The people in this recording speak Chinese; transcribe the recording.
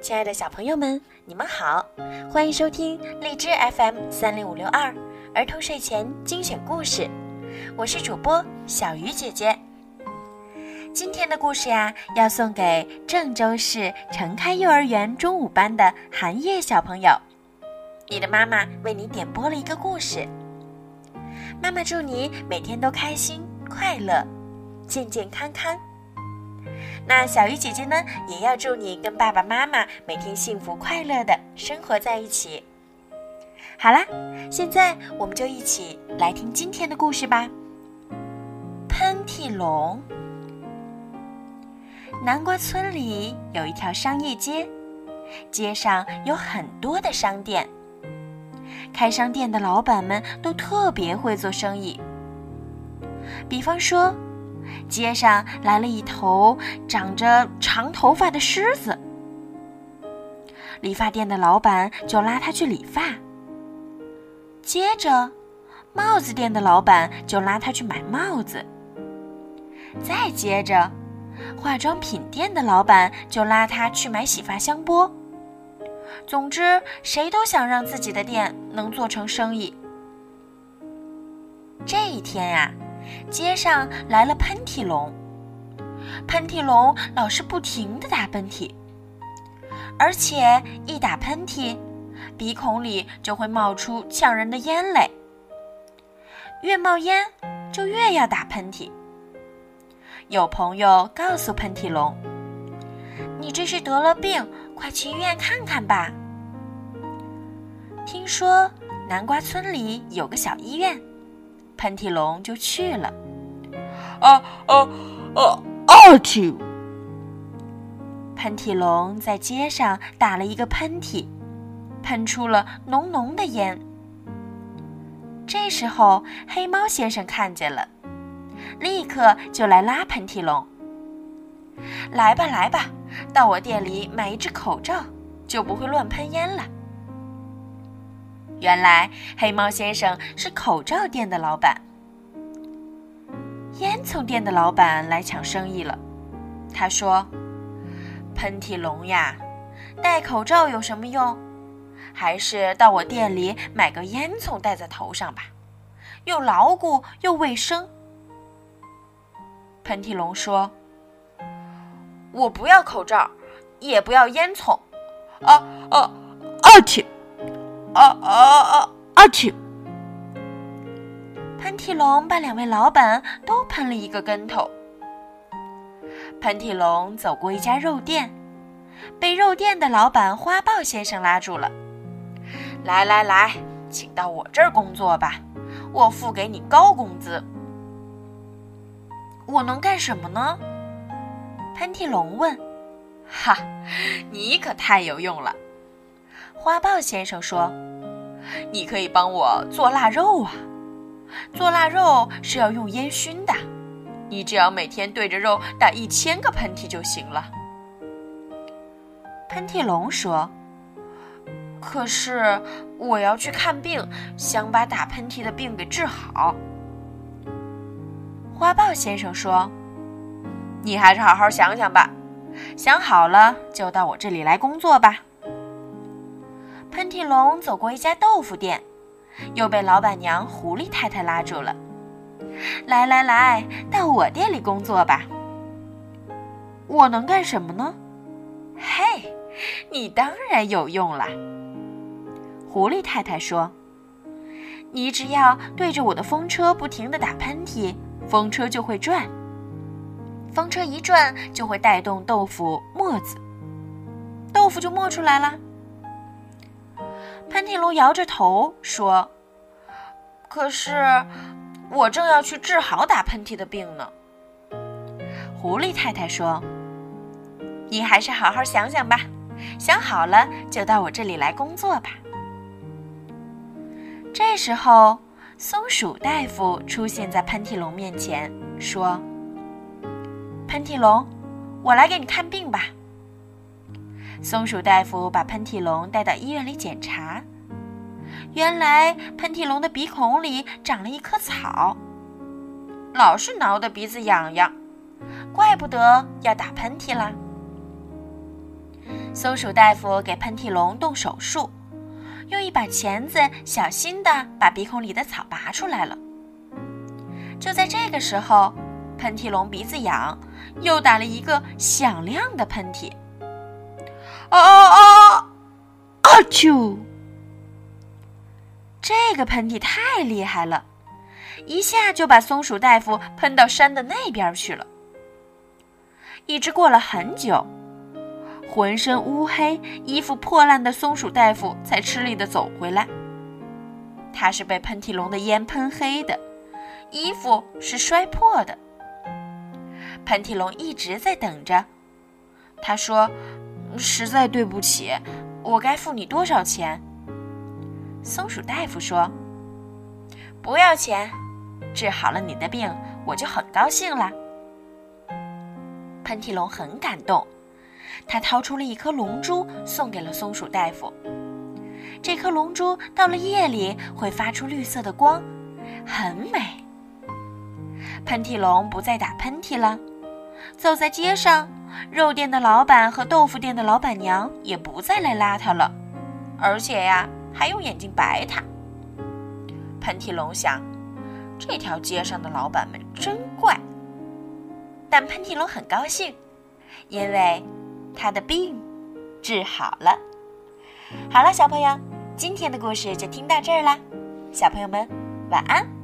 亲爱的小朋友们，你们好，欢迎收听荔枝 FM 三零五六二儿童睡前精选故事，我是主播小鱼姐姐。今天的故事呀，要送给郑州市城开幼儿园中五班的韩叶小朋友。你的妈妈为你点播了一个故事。妈妈祝你每天都开心快乐，健健康康。那小鱼姐姐呢，也要祝你跟爸爸妈妈每天幸福快乐的生活在一起。好啦，现在我们就一起来听今天的故事吧。喷嚏龙。南瓜村里有一条商业街，街上有很多的商店。开商店的老板们都特别会做生意。比方说，街上来了一头长着长头发的狮子，理发店的老板就拉他去理发。接着，帽子店的老板就拉他去买帽子。再接着，化妆品店的老板就拉他去买洗发香波。总之，谁都想让自己的店能做成生意。这一天呀，街上来了喷嚏龙。喷嚏龙老是不停的打喷嚏，而且一打喷嚏，鼻孔里就会冒出呛人的烟来。越冒烟，就越要打喷嚏。有朋友告诉喷嚏龙：“你这是得了病。”快去医院看看吧。听说南瓜村里有个小医院，喷嚏龙就去了。啊啊啊！二嚏！喷嚏龙在街上打了一个喷嚏，喷出了浓浓的烟。这时候黑猫先生看见了，立刻就来拉喷嚏龙。来吧，来吧。到我店里买一只口罩，就不会乱喷烟了。原来黑猫先生是口罩店的老板。烟囱店的老板来抢生意了。他说：“喷嚏龙呀，戴口罩有什么用？还是到我店里买个烟囱戴在头上吧，又牢固又卫生。”喷嚏龙说。我不要口罩，也不要烟囱，啊啊啊！嚏！啊啊啊啊！嚏！喷嚏龙把两位老板都喷了一个跟头。喷嚏龙走过一家肉店，被肉店的老板花豹先生拉住了。来来来，请到我这儿工作吧，我付给你高工资。我能干什么呢？喷嚏龙问：“哈，你可太有用了。”花豹先生说：“你可以帮我做腊肉啊！做腊肉是要用烟熏的，你只要每天对着肉打一千个喷嚏就行了。”喷嚏龙说：“可是我要去看病，想把打喷嚏的病给治好。”花豹先生说。你还是好好想想吧，想好了就到我这里来工作吧。喷嚏龙走过一家豆腐店，又被老板娘狐狸太太拉住了。来来来，到我店里工作吧。我能干什么呢？嘿，你当然有用了。狐狸太太说：“你只要对着我的风车不停地打喷嚏，风车就会转。”风车一转，就会带动豆腐沫子，豆腐就磨出来了。喷嚏龙摇着头说：“可是，我正要去治好打喷嚏的病呢。”狐狸太太说：“你还是好好想想吧，想好了就到我这里来工作吧。”这时候，松鼠大夫出现在喷嚏龙面前，说。喷嚏龙，我来给你看病吧。松鼠大夫把喷嚏龙带到医院里检查，原来喷嚏龙的鼻孔里长了一棵草，老是挠得鼻子痒痒，怪不得要打喷嚏啦。松鼠大夫给喷嚏龙动手术，用一把钳子小心地把鼻孔里的草拔出来了。就在这个时候，喷嚏龙鼻子痒，又打了一个响亮的喷嚏。啊啊啊！啊啾！这个喷嚏太厉害了，一下就把松鼠大夫喷到山的那边去了。一直过了很久，浑身乌黑、衣服破烂的松鼠大夫才吃力地走回来。他是被喷嚏龙的烟喷黑的，衣服是摔破的。喷嚏龙一直在等着。他说：“实在对不起，我该付你多少钱？”松鼠大夫说：“不要钱，治好了你的病，我就很高兴了。”喷嚏龙很感动，他掏出了一颗龙珠送给了松鼠大夫。这颗龙珠到了夜里会发出绿色的光，很美。喷嚏龙不再打喷嚏了，走在街上，肉店的老板和豆腐店的老板娘也不再来拉他了，而且呀，还用眼睛白他。喷嚏龙想，这条街上的老板们真怪。但喷嚏龙很高兴，因为他的病治好了。好了，小朋友，今天的故事就听到这儿啦，小朋友们晚安。